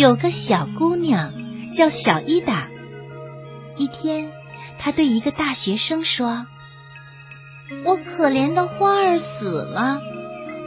有个小姑娘叫小伊达。一天，她对一个大学生说：“我可怜的花儿死了，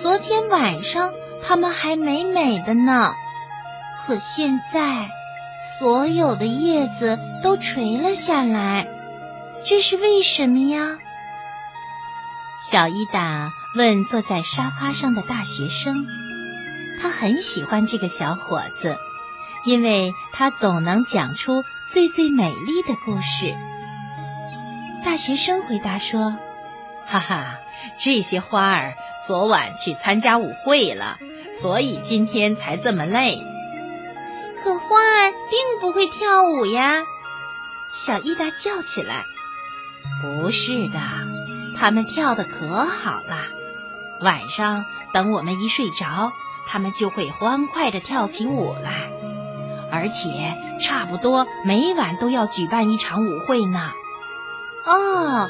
昨天晚上它们还美美的呢，可现在所有的叶子都垂了下来，这是为什么呀？”小伊达问坐在沙发上的大学生。他很喜欢这个小伙子，因为他总能讲出最最美丽的故事。大学生回答说：“哈哈，这些花儿昨晚去参加舞会了，所以今天才这么累。”可花儿并不会跳舞呀！小伊达叫起来：“不是的，他们跳的可好了。晚上等我们一睡着。”他们就会欢快的跳起舞来，而且差不多每晚都要举办一场舞会呢。哦，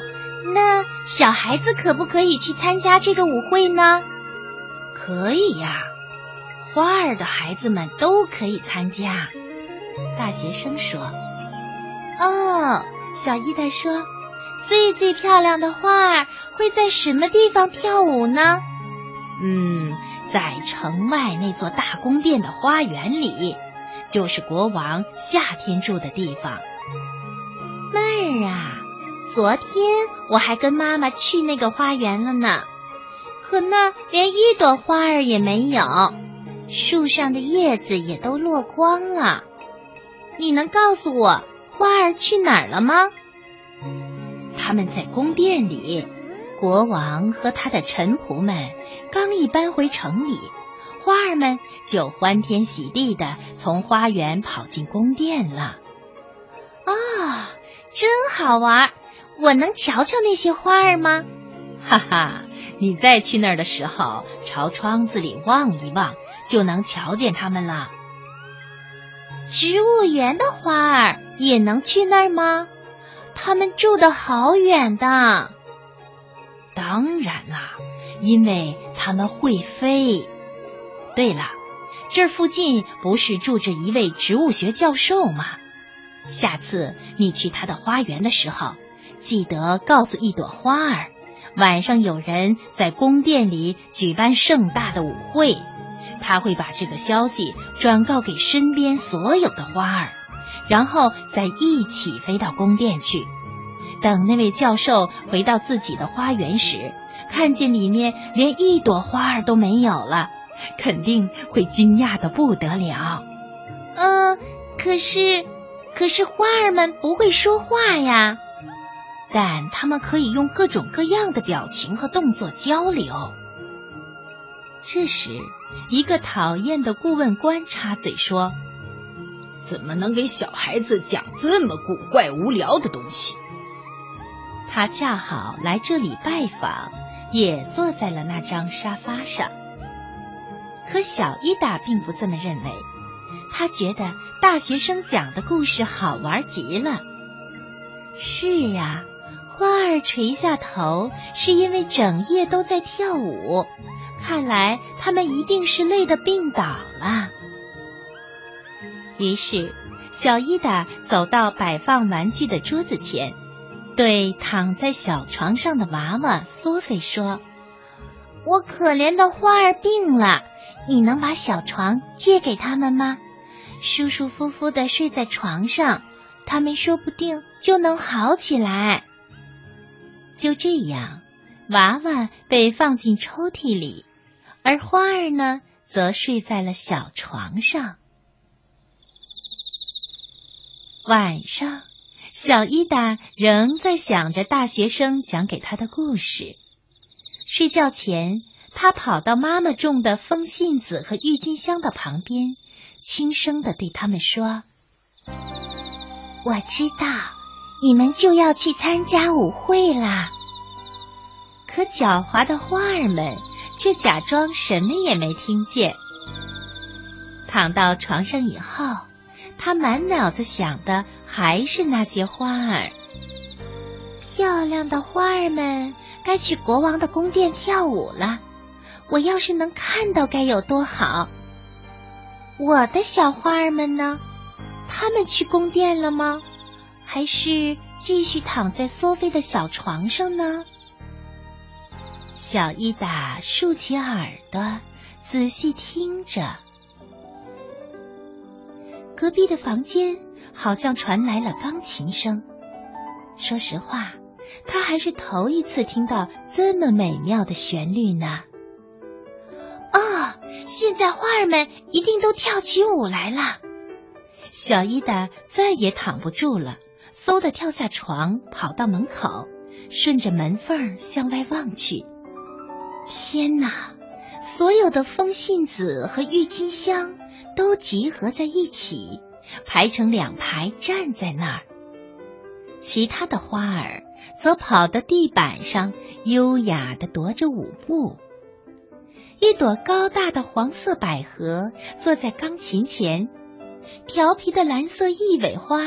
那小孩子可不可以去参加这个舞会呢？可以呀，花儿的孩子们都可以参加。大学生说：“哦，小伊达说，最最漂亮的花儿会在什么地方跳舞呢？”嗯。在城外那座大宫殿的花园里，就是国王夏天住的地方。那儿啊，昨天我还跟妈妈去那个花园了呢。可那儿连一朵花儿也没有，树上的叶子也都落光了。你能告诉我花儿去哪儿了吗？他们在宫殿里。国王和他的臣仆们刚一搬回城里，花儿们就欢天喜地的从花园跑进宫殿了。啊，真好玩！我能瞧瞧那些花儿吗？哈哈，你再去那儿的时候，朝窗子里望一望，就能瞧见它们了。植物园的花儿也能去那儿吗？他们住的好远的。当然啦，因为它们会飞。对了，这附近不是住着一位植物学教授吗？下次你去他的花园的时候，记得告诉一朵花儿，晚上有人在宫殿里举办盛大的舞会，他会把这个消息转告给身边所有的花儿，然后再一起飞到宫殿去。等那位教授回到自己的花园时，看见里面连一朵花儿都没有了，肯定会惊讶的不得了。嗯，可是，可是花儿们不会说话呀，但它们可以用各种各样的表情和动作交流。这时，一个讨厌的顾问官插嘴说：“怎么能给小孩子讲这么古怪无聊的东西？”他恰好来这里拜访，也坐在了那张沙发上。可小伊达并不这么认为，他觉得大学生讲的故事好玩极了。是呀，花儿垂下头是因为整夜都在跳舞，看来他们一定是累得病倒了。于是，小伊达走到摆放玩具的桌子前。对躺在小床上的娃娃索菲说：“我可怜的花儿病了，你能把小床借给他们吗？舒舒服服的睡在床上，他们说不定就能好起来。”就这样，娃娃被放进抽屉里，而花儿呢，则睡在了小床上。晚上。小伊达仍在想着大学生讲给他的故事。睡觉前，他跑到妈妈种的风信子和郁金香的旁边，轻声的对他们说：“我知道你们就要去参加舞会啦。”可狡猾的花儿们却假装什么也没听见。躺到床上以后，他满脑子想的。还是那些花儿，漂亮的花儿们该去国王的宫殿跳舞了。我要是能看到，该有多好！我的小花儿们呢？他们去宫殿了吗？还是继续躺在苏菲的小床上呢？小伊达竖起耳朵，仔细听着。隔壁的房间好像传来了钢琴声。说实话，他还是头一次听到这么美妙的旋律呢。啊，现在花儿们一定都跳起舞来了。小伊达再也躺不住了，嗖的跳下床，跑到门口，顺着门缝向外望去。天哪！所有的风信子和郁金香都集合在一起，排成两排站在那儿。其他的花儿则跑到地板上，优雅的踱着舞步。一朵高大的黄色百合坐在钢琴前，调皮的蓝色一尾花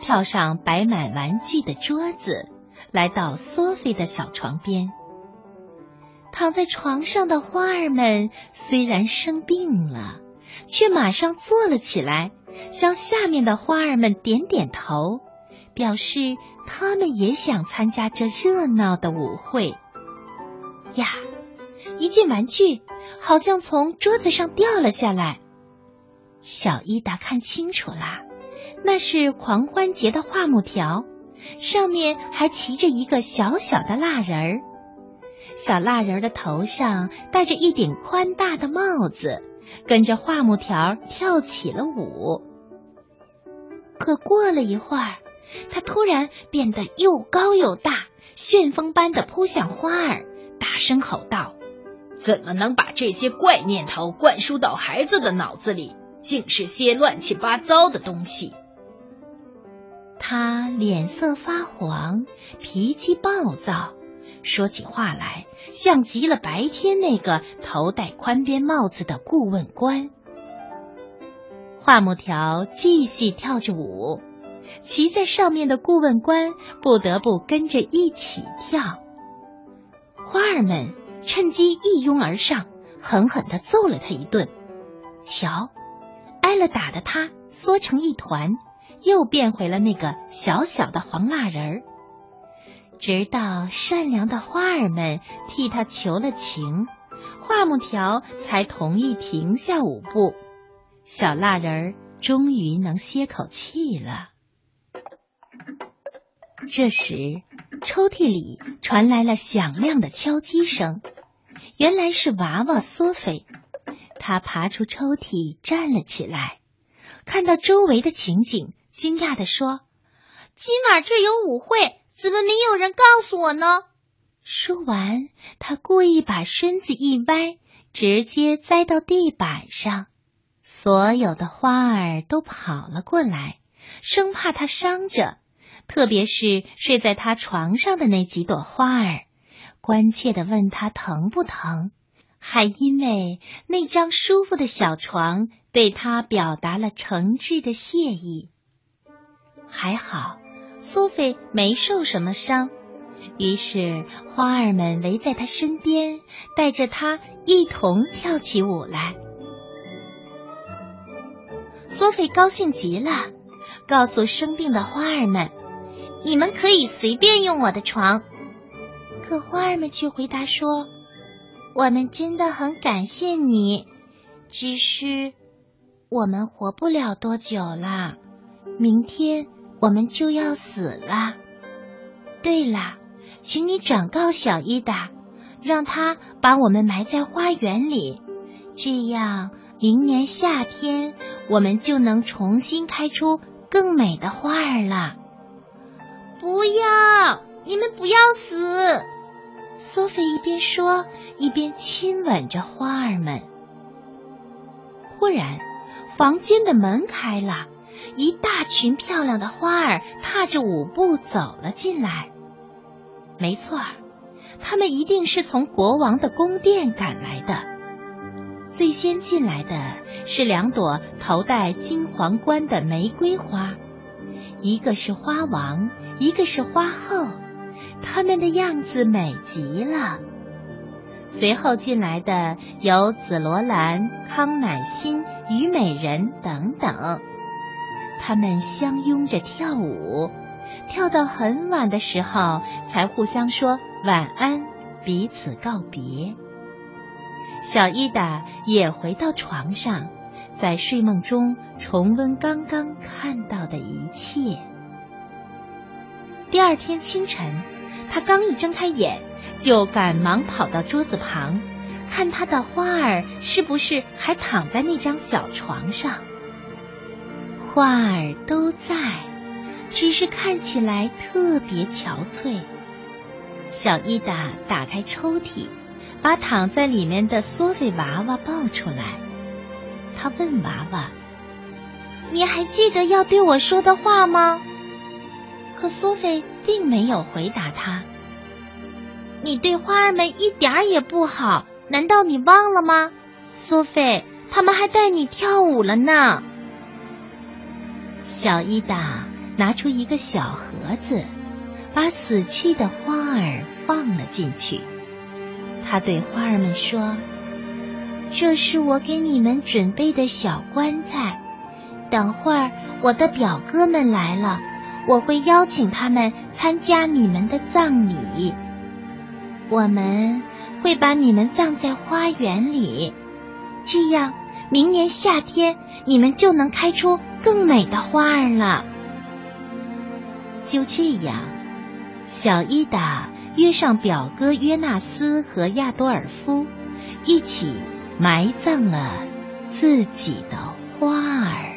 跳上摆满玩具的桌子，来到索菲的小床边。躺在床上的花儿们虽然生病了，却马上坐了起来，向下面的花儿们点点头。表示他们也想参加这热闹的舞会呀！一件玩具好像从桌子上掉了下来。小伊达看清楚了，那是狂欢节的画木条，上面还骑着一个小小的蜡人儿。小蜡人的头上戴着一顶宽大的帽子，跟着画木条跳起了舞。可过了一会儿。他突然变得又高又大，旋风般的扑向花儿，大声吼道：“怎么能把这些怪念头灌输到孩子的脑子里？竟是些乱七八糟的东西！”他脸色发黄，脾气暴躁，说起话来像极了白天那个头戴宽边帽子的顾问官。画木条继续跳着舞。骑在上面的顾问官不得不跟着一起跳。花儿们趁机一拥而上，狠狠的揍了他一顿。瞧，挨了打的他缩成一团，又变回了那个小小的黄蜡人儿。直到善良的花儿们替他求了情，画木条才同意停下舞步。小蜡人儿终于能歇口气了。这时，抽屉里传来了响亮的敲击声。原来是娃娃苏菲。他爬出抽屉，站了起来，看到周围的情景，惊讶地说：“今晚这有舞会，怎么没有人告诉我呢？”说完，他故意把身子一歪，直接栽到地板上。所有的花儿都跑了过来，生怕他伤着。特别是睡在他床上的那几朵花儿，关切的问他疼不疼，还因为那张舒服的小床对他表达了诚挚的谢意。还好，苏菲没受什么伤，于是花儿们围在他身边，带着他一同跳起舞来。苏菲高兴极了，告诉生病的花儿们。你们可以随便用我的床，可花儿们却回答说：“我们真的很感谢你，只是我们活不了多久了，明天我们就要死了。对了，请你转告小伊达，让他把我们埋在花园里，这样明年夏天我们就能重新开出更美的花儿了。”不要！你们不要死！苏菲一边说，一边亲吻着花儿们。忽然，房间的门开了，一大群漂亮的花儿踏着舞步走了进来。没错，他们一定是从国王的宫殿赶来的。最先进来的是两朵头戴金皇冠的玫瑰花，一个是花王。一个是花后，他们的样子美极了。随后进来的有紫罗兰、康乃馨、虞美人等等。他们相拥着跳舞，跳到很晚的时候，才互相说晚安，彼此告别。小伊达也回到床上，在睡梦中重温刚刚看到的一切。第二天清晨，他刚一睁开眼，就赶忙跑到桌子旁，看他的花儿是不是还躺在那张小床上。花儿都在，只是看起来特别憔悴。小伊达打开抽屉，把躺在里面的索菲娃娃抱出来。他问娃娃：“你还记得要对我说的话吗？”可索菲并没有回答他。你对花儿们一点也不好，难道你忘了吗？苏菲，他们还带你跳舞了呢。小伊达拿出一个小盒子，把死去的花儿放了进去。他对花儿们说：“这是我给你们准备的小棺材。等会儿我的表哥们来了，我会邀请他们参加你们的葬礼。我们会把你们葬在花园里，这样。”明年夏天，你们就能开出更美的花儿了。就这样，小伊达约上表哥约纳斯和亚多尔夫，一起埋葬了自己的花儿。